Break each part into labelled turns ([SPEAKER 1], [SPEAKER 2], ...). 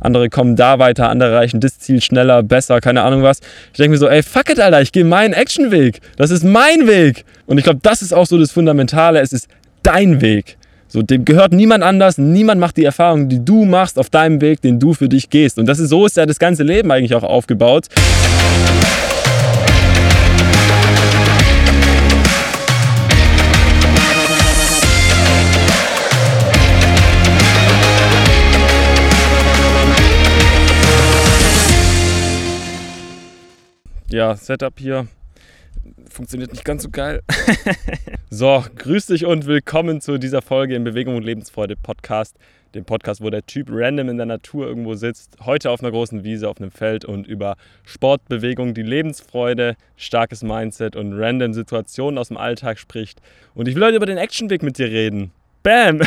[SPEAKER 1] andere kommen da weiter, andere erreichen das Ziel schneller, besser, keine Ahnung was. Ich denke mir so, ey, fuck it, Alter, ich gehe meinen Actionweg. Das ist mein Weg. Und ich glaube, das ist auch so das Fundamentale. Es ist dein Weg. So, dem gehört niemand anders, niemand macht die Erfahrung, die du machst auf deinem Weg, den du für dich gehst. Und das ist so ist ja das ganze Leben eigentlich auch aufgebaut. Ja, Setup hier funktioniert nicht ganz so geil. so, grüß dich und willkommen zu dieser Folge im Bewegung und Lebensfreude Podcast. Dem Podcast, wo der Typ random in der Natur irgendwo sitzt, heute auf einer großen Wiese, auf einem Feld und über Sport, Bewegung, die Lebensfreude, starkes Mindset und random Situationen aus dem Alltag spricht. Und ich will heute über den Actionweg mit dir reden. Bam!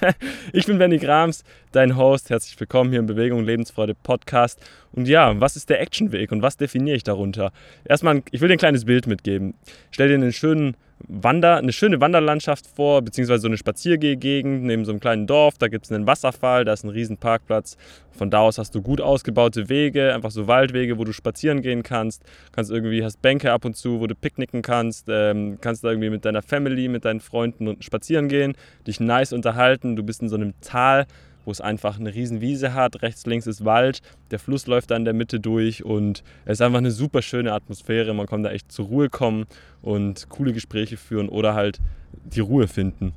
[SPEAKER 1] ich bin Benny Grams, dein Host. Herzlich willkommen hier im Bewegung Lebensfreude Podcast. Und ja, was ist der Actionweg und was definiere ich darunter? Erstmal, ich will dir ein kleines Bild mitgeben. Stell dir einen schönen Wander, eine schöne Wanderlandschaft vor, beziehungsweise so eine Spaziergehgegend neben so einem kleinen Dorf. Da gibt es einen Wasserfall, da ist ein riesen Parkplatz. Von da aus hast du gut ausgebaute Wege, einfach so Waldwege, wo du spazieren gehen kannst. Kannst irgendwie, hast Bänke ab und zu, wo du picknicken kannst. Ähm, kannst da irgendwie mit deiner Family, mit deinen Freunden spazieren gehen, dich nice unterhalten. Du bist in so einem Tal, wo es einfach eine riesen Wiese hat. Rechts, links ist Wald. Der Fluss läuft da in der Mitte durch und es ist einfach eine super schöne Atmosphäre. Man kann da echt zur Ruhe kommen und coole Gespräche führen oder halt die Ruhe finden.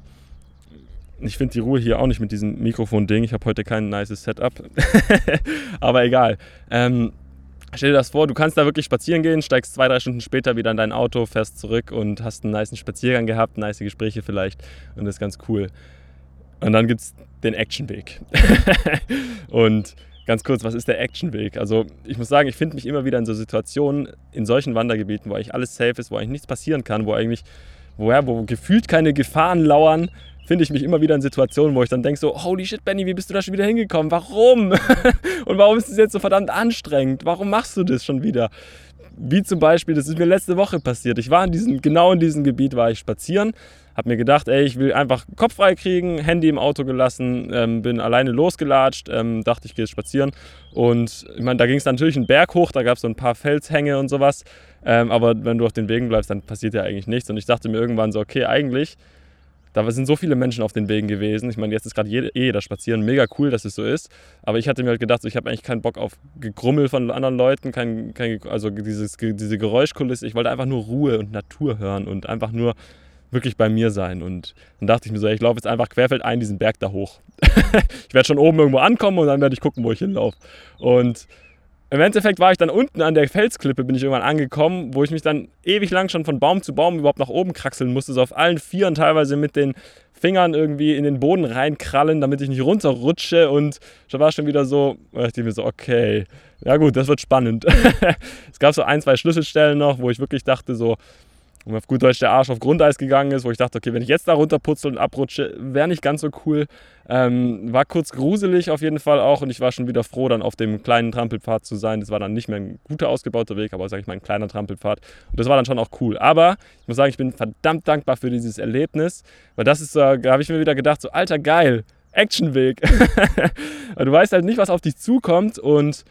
[SPEAKER 1] Ich finde die Ruhe hier auch nicht mit diesem Mikrofon-Ding. Ich habe heute kein nice Setup. Aber egal. Ähm, Stell dir das vor, du kannst da wirklich spazieren gehen, steigst zwei, drei Stunden später wieder in dein Auto, fährst zurück und hast einen nice Spaziergang gehabt, nice Gespräche vielleicht und das ist ganz cool. Und dann gibt es den Actionweg. und ganz kurz, was ist der Actionweg? Also ich muss sagen, ich finde mich immer wieder in so Situationen, in solchen Wandergebieten, wo eigentlich alles safe ist, wo eigentlich nichts passieren kann, wo eigentlich, wo, ja, wo gefühlt keine Gefahren lauern, finde ich mich immer wieder in Situationen, wo ich dann denke so, holy shit, Benny, wie bist du da schon wieder hingekommen? Warum? Und warum ist es jetzt so verdammt anstrengend? Warum machst du das schon wieder? Wie zum Beispiel, das ist mir letzte Woche passiert. Ich war in diesem, genau in diesem Gebiet war ich spazieren habe mir gedacht, ey, ich will einfach Kopf frei kriegen, Handy im Auto gelassen, ähm, bin alleine losgelatscht, ähm, dachte, ich gehe spazieren. Und ich meine, da ging es natürlich einen Berg hoch, da gab es so ein paar Felshänge und sowas. Ähm, aber wenn du auf den Wegen bleibst, dann passiert ja eigentlich nichts. Und ich dachte mir irgendwann so, okay, eigentlich, da sind so viele Menschen auf den Wegen gewesen. Ich meine, jetzt ist gerade jeder, eh jeder spazieren, mega cool, dass es so ist. Aber ich hatte mir halt gedacht, so, ich habe eigentlich keinen Bock auf Gegrummel von anderen Leuten, kein, kein, also dieses, diese Geräuschkulisse. Ich wollte einfach nur Ruhe und Natur hören und einfach nur wirklich bei mir sein. Und dann dachte ich mir so, ich laufe jetzt einfach querfeldein diesen Berg da hoch. ich werde schon oben irgendwo ankommen und dann werde ich gucken, wo ich hinlaufe. Und im Endeffekt war ich dann unten an der Felsklippe, bin ich irgendwann angekommen, wo ich mich dann ewig lang schon von Baum zu Baum überhaupt nach oben kraxeln musste, so auf allen Vieren teilweise mit den Fingern irgendwie in den Boden reinkrallen, damit ich nicht runterrutsche und da war schon wieder so, dachte ich mir so, okay, ja gut, das wird spannend. es gab so ein, zwei Schlüsselstellen noch, wo ich wirklich dachte so, und auf gut Deutsch der Arsch auf Grundeis gegangen ist, wo ich dachte, okay, wenn ich jetzt da runterputzel und abrutsche, wäre nicht ganz so cool. Ähm, war kurz gruselig auf jeden Fall auch und ich war schon wieder froh, dann auf dem kleinen Trampelpfad zu sein. Das war dann nicht mehr ein guter ausgebauter Weg, aber sage ich mal ein kleiner Trampelpfad. Und das war dann schon auch cool. Aber ich muss sagen, ich bin verdammt dankbar für dieses Erlebnis, weil das ist, äh, da habe ich mir wieder gedacht, so alter geil, Actionweg. du weißt halt nicht, was auf dich zukommt und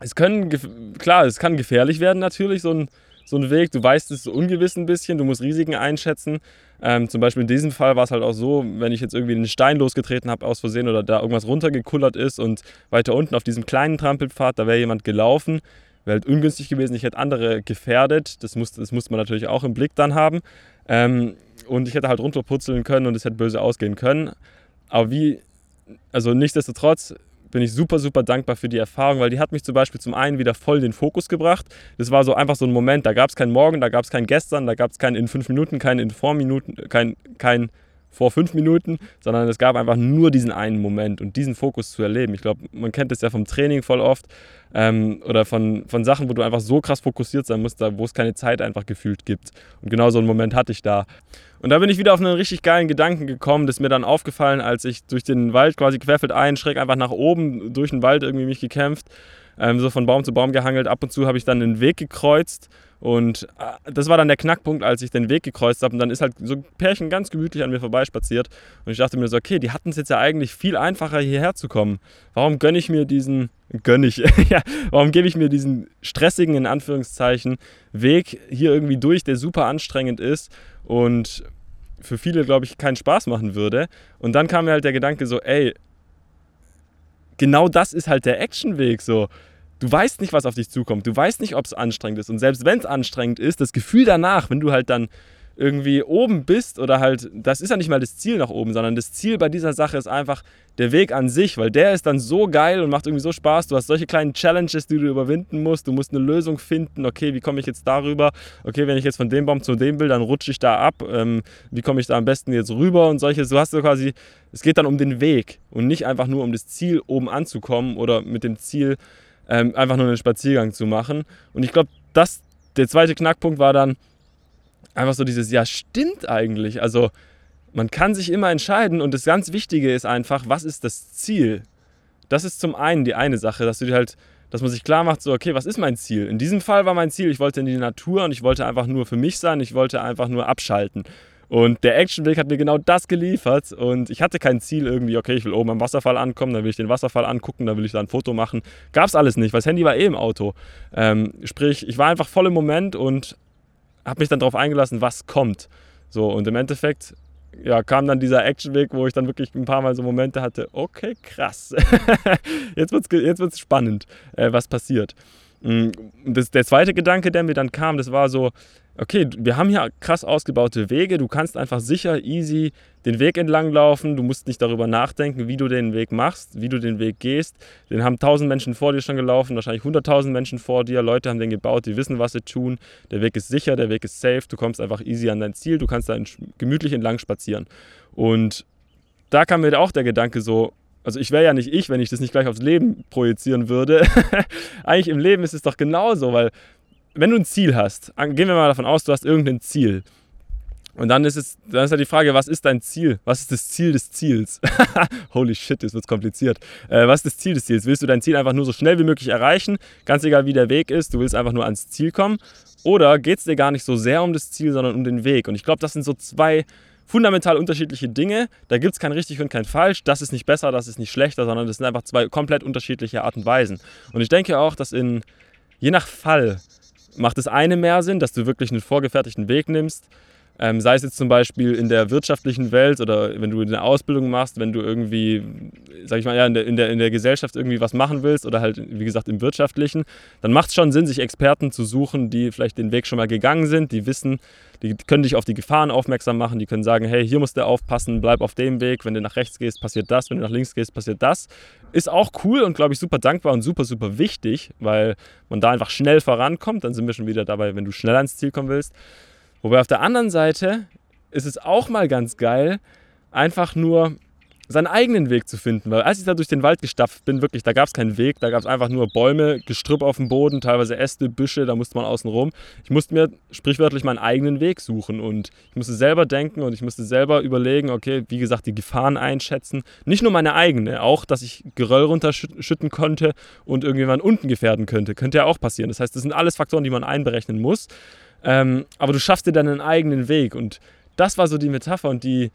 [SPEAKER 1] es können, klar, es kann gefährlich werden natürlich, so ein so ein Weg. Du weißt, es ist ungewiss ein bisschen, du musst Risiken einschätzen. Ähm, zum Beispiel in diesem Fall war es halt auch so, wenn ich jetzt irgendwie einen Stein losgetreten habe aus Versehen oder da irgendwas runtergekullert ist und weiter unten auf diesem kleinen Trampelpfad, da wäre jemand gelaufen, wäre halt ungünstig gewesen, ich hätte andere gefährdet. Das, muss, das musste man natürlich auch im Blick dann haben. Ähm, und ich hätte halt runterputzeln können und es hätte böse ausgehen können. Aber wie, also nichtsdestotrotz bin ich super, super dankbar für die Erfahrung, weil die hat mich zum Beispiel zum einen wieder voll den Fokus gebracht. Das war so einfach so ein Moment, da gab es kein Morgen, da gab es kein Gestern, da gab es kein in fünf Minuten, kein in vor Minuten, kein, kein vor fünf Minuten, sondern es gab einfach nur diesen einen Moment und diesen Fokus zu erleben. Ich glaube, man kennt das ja vom Training voll oft ähm, oder von, von Sachen, wo du einfach so krass fokussiert sein musst, wo es keine Zeit einfach gefühlt gibt. Und genau so einen Moment hatte ich da. Und da bin ich wieder auf einen richtig geilen Gedanken gekommen, das ist mir dann aufgefallen, als ich durch den Wald quasi querfeld ein, schräg einfach nach oben durch den Wald irgendwie mich gekämpft, ähm, so von Baum zu Baum gehangelt. Ab und zu habe ich dann den Weg gekreuzt und äh, das war dann der Knackpunkt, als ich den Weg gekreuzt habe. Und dann ist halt so ein Pärchen ganz gemütlich an mir vorbeispaziert. Und ich dachte mir so, okay, die hatten es jetzt ja eigentlich viel einfacher, hierher zu kommen. Warum gönne ich mir diesen, gönne ich, ja, warum gebe ich mir diesen stressigen, in Anführungszeichen, Weg hier irgendwie durch, der super anstrengend ist und für viele, glaube ich, keinen Spaß machen würde. Und dann kam mir halt der Gedanke so, ey, genau das ist halt der Actionweg so du weißt nicht, was auf dich zukommt. Du weißt nicht, ob es anstrengend ist. Und selbst wenn es anstrengend ist, das Gefühl danach, wenn du halt dann irgendwie oben bist oder halt, das ist ja nicht mal das Ziel nach oben, sondern das Ziel bei dieser Sache ist einfach der Weg an sich, weil der ist dann so geil und macht irgendwie so Spaß. Du hast solche kleinen Challenges, die du überwinden musst. Du musst eine Lösung finden. Okay, wie komme ich jetzt darüber? Okay, wenn ich jetzt von dem Baum zu dem will, dann rutsche ich da ab. Ähm, wie komme ich da am besten jetzt rüber und solche. Du hast so quasi, es geht dann um den Weg und nicht einfach nur um das Ziel oben anzukommen oder mit dem Ziel ähm, einfach nur einen Spaziergang zu machen. Und ich glaube, das, der zweite Knackpunkt war dann einfach so dieses, ja, stimmt eigentlich. Also man kann sich immer entscheiden und das ganz Wichtige ist einfach, was ist das Ziel? Das ist zum einen die eine Sache, dass du dir halt, dass man sich klar macht, so, okay, was ist mein Ziel? In diesem Fall war mein Ziel, ich wollte in die Natur und ich wollte einfach nur für mich sein, ich wollte einfach nur abschalten. Und der Actionweg hat mir genau das geliefert. Und ich hatte kein Ziel irgendwie, okay, ich will oben am Wasserfall ankommen, dann will ich den Wasserfall angucken, dann will ich da ein Foto machen. Gab es alles nicht, weil das Handy war eh im Auto. Ähm, sprich, ich war einfach voll im Moment und habe mich dann darauf eingelassen, was kommt. So, und im Endeffekt ja, kam dann dieser Actionweg, wo ich dann wirklich ein paar Mal so Momente hatte, okay, krass. jetzt wird es jetzt wird's spannend, äh, was passiert. Mm, das, der zweite Gedanke, der mir dann kam, das war so, okay, wir haben hier krass ausgebaute Wege, du kannst einfach sicher, easy den Weg entlang laufen, du musst nicht darüber nachdenken, wie du den Weg machst, wie du den Weg gehst. Den haben tausend Menschen vor dir schon gelaufen, wahrscheinlich hunderttausend Menschen vor dir, Leute haben den gebaut, die wissen, was sie tun. Der Weg ist sicher, der Weg ist safe, du kommst einfach easy an dein Ziel, du kannst da gemütlich entlang spazieren. Und da kam mir auch der Gedanke so, also ich wäre ja nicht ich, wenn ich das nicht gleich aufs Leben projizieren würde. Eigentlich im Leben ist es doch genauso, weil wenn du ein Ziel hast, gehen wir mal davon aus, du hast irgendein Ziel. Und dann ist es, dann ist halt die Frage, was ist dein Ziel? Was ist das Ziel des Ziels? Holy shit, das wird kompliziert. Äh, was ist das Ziel des Ziels? Willst du dein Ziel einfach nur so schnell wie möglich erreichen? Ganz egal, wie der Weg ist, du willst einfach nur ans Ziel kommen. Oder geht es dir gar nicht so sehr um das Ziel, sondern um den Weg? Und ich glaube, das sind so zwei fundamental unterschiedliche Dinge. Da gibt es kein richtig und kein falsch. Das ist nicht besser, das ist nicht schlechter, sondern das sind einfach zwei komplett unterschiedliche Arten und Weisen. Und ich denke auch, dass in je nach Fall macht das eine mehr Sinn, dass du wirklich einen vorgefertigten Weg nimmst. Ähm, sei es jetzt zum Beispiel in der wirtschaftlichen Welt oder wenn du eine Ausbildung machst, wenn du irgendwie, sag ich mal, ja, in der, in der, in der Gesellschaft irgendwie was machen willst oder halt, wie gesagt, im Wirtschaftlichen, dann macht es schon Sinn, sich Experten zu suchen, die vielleicht den Weg schon mal gegangen sind, die wissen, die können dich auf die Gefahren aufmerksam machen, die können sagen, hey, hier musst du aufpassen, bleib auf dem Weg, wenn du nach rechts gehst, passiert das, wenn du nach links gehst, passiert das. Ist auch cool und, glaube ich, super dankbar und super, super wichtig, weil man da einfach schnell vorankommt. Dann sind wir schon wieder dabei, wenn du schnell ans Ziel kommen willst. Wobei auf der anderen Seite ist es auch mal ganz geil, einfach nur seinen eigenen Weg zu finden. Weil als ich da durch den Wald gestapft bin, wirklich, da gab es keinen Weg, da gab es einfach nur Bäume, Gestrüpp auf dem Boden, teilweise Äste, Büsche, da musste man außen rum. Ich musste mir sprichwörtlich meinen eigenen Weg suchen und ich musste selber denken und ich musste selber überlegen, okay, wie gesagt, die Gefahren einschätzen. Nicht nur meine eigene, auch, dass ich Geröll runterschütten konnte und irgendjemand unten gefährden könnte. Könnte ja auch passieren. Das heißt, das sind alles Faktoren, die man einberechnen muss. Ähm, aber du schaffst dir dann einen eigenen Weg. Und das war so die Metapher und die,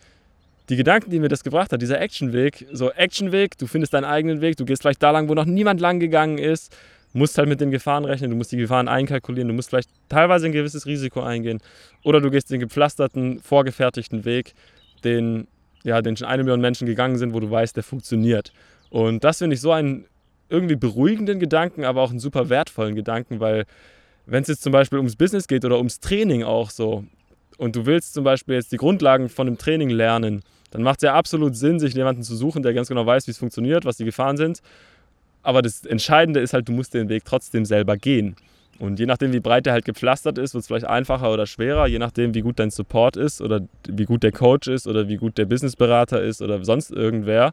[SPEAKER 1] die Gedanken, die mir das gebracht hat, dieser Actionweg, so Actionweg, du findest deinen eigenen Weg, du gehst vielleicht da lang, wo noch niemand lang gegangen ist, musst halt mit den Gefahren rechnen, du musst die Gefahren einkalkulieren, du musst vielleicht teilweise ein gewisses Risiko eingehen. Oder du gehst den gepflasterten, vorgefertigten Weg, den, ja, den schon eine Million Menschen gegangen sind, wo du weißt, der funktioniert. Und das finde ich so einen irgendwie beruhigenden Gedanken, aber auch einen super wertvollen Gedanken, weil wenn es jetzt zum Beispiel ums Business geht oder ums Training auch so, und du willst zum Beispiel jetzt die Grundlagen von einem Training lernen, dann macht es ja absolut Sinn, sich jemanden zu suchen, der ganz genau weiß, wie es funktioniert, was die Gefahren sind. Aber das Entscheidende ist halt, du musst den Weg trotzdem selber gehen. Und je nachdem, wie breit der halt gepflastert ist, wird es vielleicht einfacher oder schwerer, je nachdem, wie gut dein Support ist oder wie gut der Coach ist oder wie gut der Businessberater ist oder sonst irgendwer.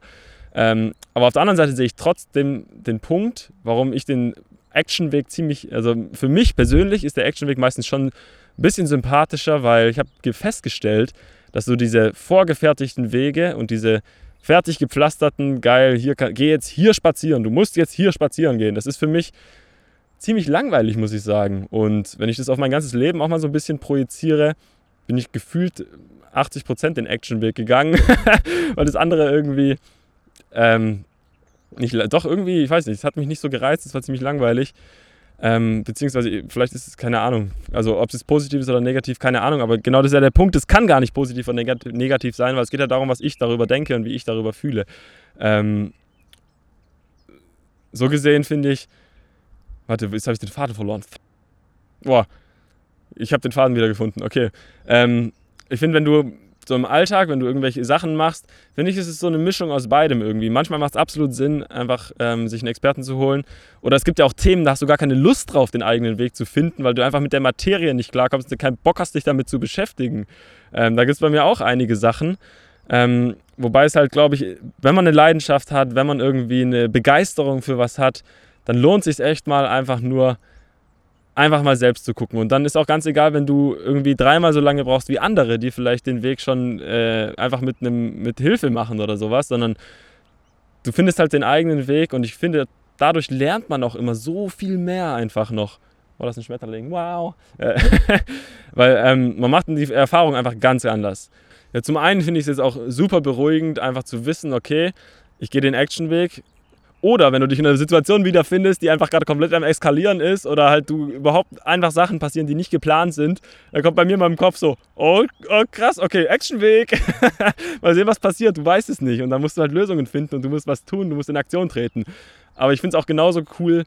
[SPEAKER 1] Ähm, aber auf der anderen Seite sehe ich trotzdem den Punkt, warum ich den Actionweg ziemlich, also für mich persönlich ist der Actionweg meistens schon ein bisschen sympathischer, weil ich habe festgestellt, dass du diese vorgefertigten Wege und diese fertig gepflasterten, geil, hier geh jetzt hier spazieren, du musst jetzt hier spazieren gehen. Das ist für mich ziemlich langweilig, muss ich sagen. Und wenn ich das auf mein ganzes Leben auch mal so ein bisschen projiziere, bin ich gefühlt 80% den Actionweg gegangen, weil das andere irgendwie ähm, nicht, doch irgendwie, ich weiß nicht, es hat mich nicht so gereizt, es war ziemlich langweilig. Ähm, beziehungsweise, vielleicht ist es keine Ahnung. Also, ob es positiv ist oder negativ, keine Ahnung. Aber genau das ist ja der Punkt. Es kann gar nicht positiv oder negativ sein, weil es geht ja darum, was ich darüber denke und wie ich darüber fühle. Ähm, so gesehen finde ich. Warte, jetzt habe ich den Faden verloren. Boah, ich habe den Faden wieder gefunden. Okay. Ähm, ich finde, wenn du so im Alltag, wenn du irgendwelche Sachen machst, finde ich, ist es so eine Mischung aus beidem irgendwie. Manchmal macht es absolut Sinn, einfach ähm, sich einen Experten zu holen. Oder es gibt ja auch Themen, da hast du gar keine Lust drauf, den eigenen Weg zu finden, weil du einfach mit der Materie nicht klarkommst und keinen Bock hast, dich damit zu beschäftigen. Ähm, da gibt es bei mir auch einige Sachen. Ähm, wobei es halt, glaube ich, wenn man eine Leidenschaft hat, wenn man irgendwie eine Begeisterung für was hat, dann lohnt es sich echt mal einfach nur einfach mal selbst zu gucken. Und dann ist auch ganz egal, wenn du irgendwie dreimal so lange brauchst wie andere, die vielleicht den Weg schon äh, einfach mit, einem, mit Hilfe machen oder sowas, sondern du findest halt den eigenen Weg und ich finde, dadurch lernt man auch immer so viel mehr einfach noch. War das ein Schmetterling? Wow! Äh, weil ähm, man macht die Erfahrung einfach ganz anders. Ja, zum einen finde ich es jetzt auch super beruhigend, einfach zu wissen, okay, ich gehe den Actionweg, oder wenn du dich in einer Situation wiederfindest, die einfach gerade komplett am Eskalieren ist oder halt du überhaupt einfach Sachen passieren, die nicht geplant sind, dann kommt bei mir mal im Kopf so, oh, oh krass, okay, Actionweg. mal sehen, was passiert, du weißt es nicht. Und dann musst du halt Lösungen finden und du musst was tun, du musst in Aktion treten. Aber ich finde es auch genauso cool,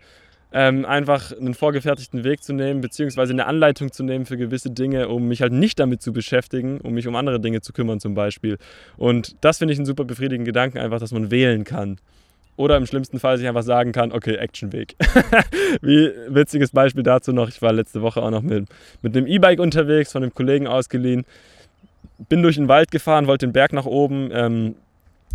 [SPEAKER 1] ähm, einfach einen vorgefertigten Weg zu nehmen, beziehungsweise eine Anleitung zu nehmen für gewisse Dinge, um mich halt nicht damit zu beschäftigen, um mich um andere Dinge zu kümmern zum Beispiel. Und das finde ich einen super befriedigenden Gedanken, einfach, dass man wählen kann. Oder im schlimmsten Fall sich einfach sagen kann, okay, Actionweg. Wie witziges Beispiel dazu noch, ich war letzte Woche auch noch mit, mit einem E-Bike unterwegs, von einem Kollegen ausgeliehen. Bin durch den Wald gefahren, wollte den Berg nach oben, ähm,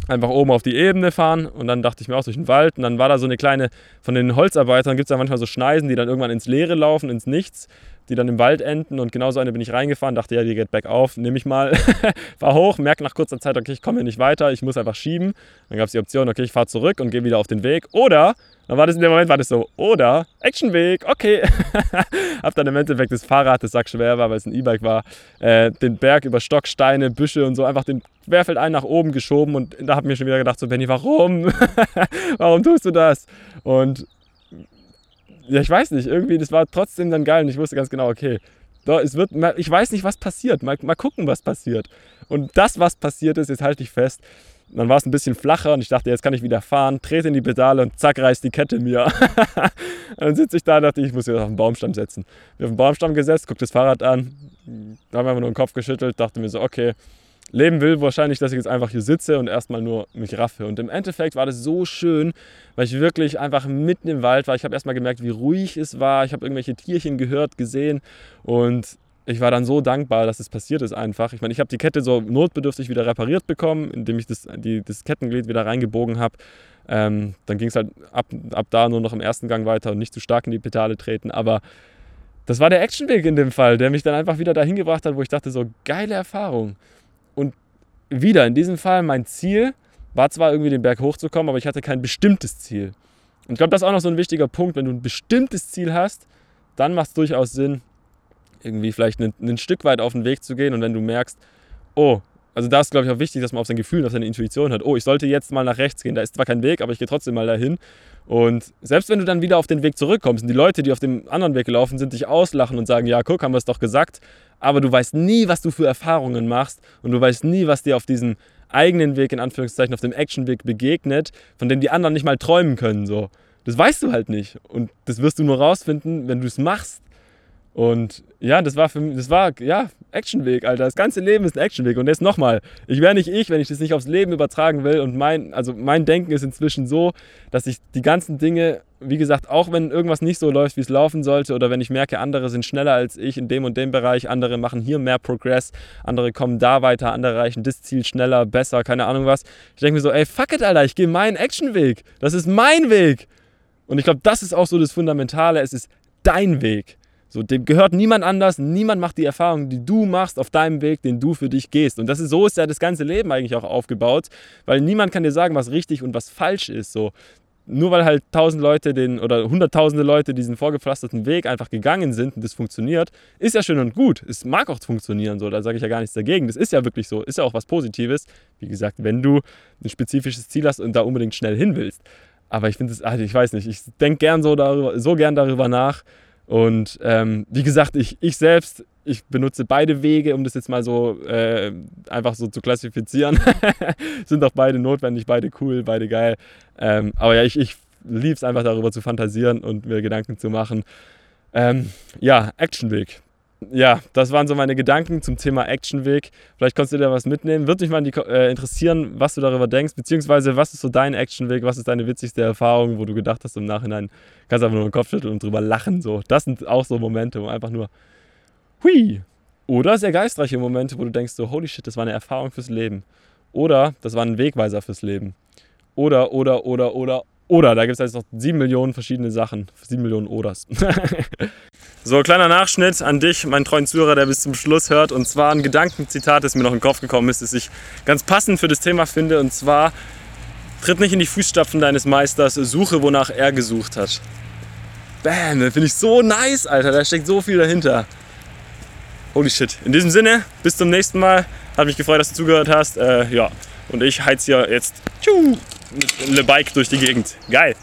[SPEAKER 1] einfach oben auf die Ebene fahren und dann dachte ich mir auch durch den Wald und dann war da so eine kleine, von den Holzarbeitern gibt es da manchmal so Schneisen, die dann irgendwann ins Leere laufen, ins Nichts die dann im Wald enden und genauso eine bin ich reingefahren, dachte, ja, die geht bergauf, nehme ich mal, fahr hoch, merke nach kurzer Zeit, okay, ich komme hier nicht weiter, ich muss einfach schieben. Dann gab es die Option, okay, ich fahre zurück und gehe wieder auf den Weg. Oder, dann war das in dem Moment, war das so, oder, Actionweg, okay. hab dann im Endeffekt das Fahrrad, das sack schwer war, weil es ein E-Bike war, äh, den Berg über Stock, Steine, Büsche und so einfach den Querfeld ein nach oben geschoben und da habe ich mir schon wieder gedacht, so Benny, warum? warum tust du das? Und ja, ich weiß nicht, irgendwie, das war trotzdem dann geil und ich wusste ganz genau, okay, da, es wird, ich weiß nicht, was passiert, mal, mal gucken, was passiert. Und das, was passiert ist, jetzt halte ich fest, dann war es ein bisschen flacher und ich dachte, jetzt kann ich wieder fahren, trete in die Pedale und zack, reißt die Kette mir. dann sitze ich da und dachte, ich muss jetzt auf den Baumstamm setzen. Bin auf den Baumstamm gesetzt, guck das Fahrrad an, da haben wir nur den Kopf geschüttelt, dachte mir so, okay, leben will, wahrscheinlich, dass ich jetzt einfach hier sitze und erstmal nur mich raffe. Und im Endeffekt war das so schön, weil ich wirklich einfach mitten im Wald war. Ich habe erstmal gemerkt, wie ruhig es war. Ich habe irgendwelche Tierchen gehört, gesehen und ich war dann so dankbar, dass es passiert ist einfach. Ich meine, ich habe die Kette so notbedürftig wieder repariert bekommen, indem ich das, die, das Kettenglied wieder reingebogen habe. Ähm, dann ging es halt ab, ab da nur noch im ersten Gang weiter und nicht zu stark in die Pedale treten. Aber das war der Actionweg in dem Fall, der mich dann einfach wieder dahin gebracht hat, wo ich dachte, so geile Erfahrung. Und wieder, in diesem Fall, mein Ziel war zwar irgendwie den Berg hochzukommen, aber ich hatte kein bestimmtes Ziel. Und ich glaube, das ist auch noch so ein wichtiger Punkt. Wenn du ein bestimmtes Ziel hast, dann macht es durchaus Sinn, irgendwie vielleicht ein, ein Stück weit auf den Weg zu gehen. Und wenn du merkst, oh, also da ist, glaube ich, auch wichtig, dass man auf sein Gefühl, auf seine Intuition hört. Oh, ich sollte jetzt mal nach rechts gehen. Da ist zwar kein Weg, aber ich gehe trotzdem mal dahin. Und selbst wenn du dann wieder auf den Weg zurückkommst und die Leute, die auf dem anderen Weg gelaufen sind, dich auslachen und sagen, ja, guck, haben wir es doch gesagt, aber du weißt nie, was du für Erfahrungen machst und du weißt nie, was dir auf diesem eigenen Weg, in Anführungszeichen, auf dem Actionweg begegnet, von dem die anderen nicht mal träumen können. So. Das weißt du halt nicht. Und das wirst du nur rausfinden, wenn du es machst. Und ja, das war für mich, das war, ja, Actionweg, Alter. Das ganze Leben ist ein Actionweg. Und jetzt nochmal, ich wäre nicht ich, wenn ich das nicht aufs Leben übertragen will. Und mein, also mein Denken ist inzwischen so, dass ich die ganzen Dinge, wie gesagt, auch wenn irgendwas nicht so läuft, wie es laufen sollte, oder wenn ich merke, andere sind schneller als ich in dem und dem Bereich, andere machen hier mehr Progress, andere kommen da weiter, andere erreichen das Ziel schneller, besser, keine Ahnung was. Ich denke mir so, ey, fuck it, Alter, ich gehe meinen Actionweg. Das ist mein Weg. Und ich glaube, das ist auch so das Fundamentale. Es ist dein Weg. So, dem gehört niemand anders, niemand macht die Erfahrung, die du machst auf deinem Weg, den du für dich gehst. Und das ist so ist ja das ganze Leben eigentlich auch aufgebaut, weil niemand kann dir sagen, was richtig und was falsch ist. So, nur weil halt tausend Leute den oder hunderttausende Leute diesen vorgepflasterten Weg einfach gegangen sind und das funktioniert, ist ja schön und gut. Es mag auch funktionieren, so, da sage ich ja gar nichts dagegen. Das ist ja wirklich so, ist ja auch was Positives. Wie gesagt, wenn du ein spezifisches Ziel hast und da unbedingt schnell hin willst. Aber ich finde es, also ich weiß nicht, ich denke gern so darüber, so gern darüber nach und ähm, wie gesagt, ich, ich selbst, ich benutze beide Wege, um das jetzt mal so äh, einfach so zu klassifizieren. Sind auch beide notwendig, beide cool, beide geil. Ähm, aber ja, ich, ich liebe es einfach darüber zu fantasieren und mir Gedanken zu machen. Ähm, ja, Actionweg ja, das waren so meine Gedanken zum Thema Actionweg. Vielleicht konntest du dir was mitnehmen. Würde mich mal äh, interessieren, was du darüber denkst, beziehungsweise was ist so dein Actionweg, was ist deine witzigste Erfahrung, wo du gedacht hast im Nachhinein, kannst einfach nur den Kopf schütteln und drüber lachen. So. Das sind auch so Momente, wo einfach nur, hui. Oder sehr geistreiche Momente, wo du denkst so, holy shit, das war eine Erfahrung fürs Leben. Oder das war ein Wegweiser fürs Leben. Oder, oder, oder, oder, oder. Da gibt es jetzt noch sieben Millionen verschiedene Sachen. Sieben Millionen Oders. So, kleiner Nachschnitt an dich, meinen treuen Zuhörer, der bis zum Schluss hört. Und zwar ein Gedankenzitat, das mir noch in den Kopf gekommen ist, das ich ganz passend für das Thema finde. Und zwar, tritt nicht in die Fußstapfen deines Meisters, suche, wonach er gesucht hat. Bam, das finde ich so nice, Alter. Da steckt so viel dahinter. Holy shit. In diesem Sinne, bis zum nächsten Mal. Hat mich gefreut, dass du zugehört hast. Äh, ja, und ich heiz hier jetzt tschu, mit Le Bike durch die Gegend. Geil.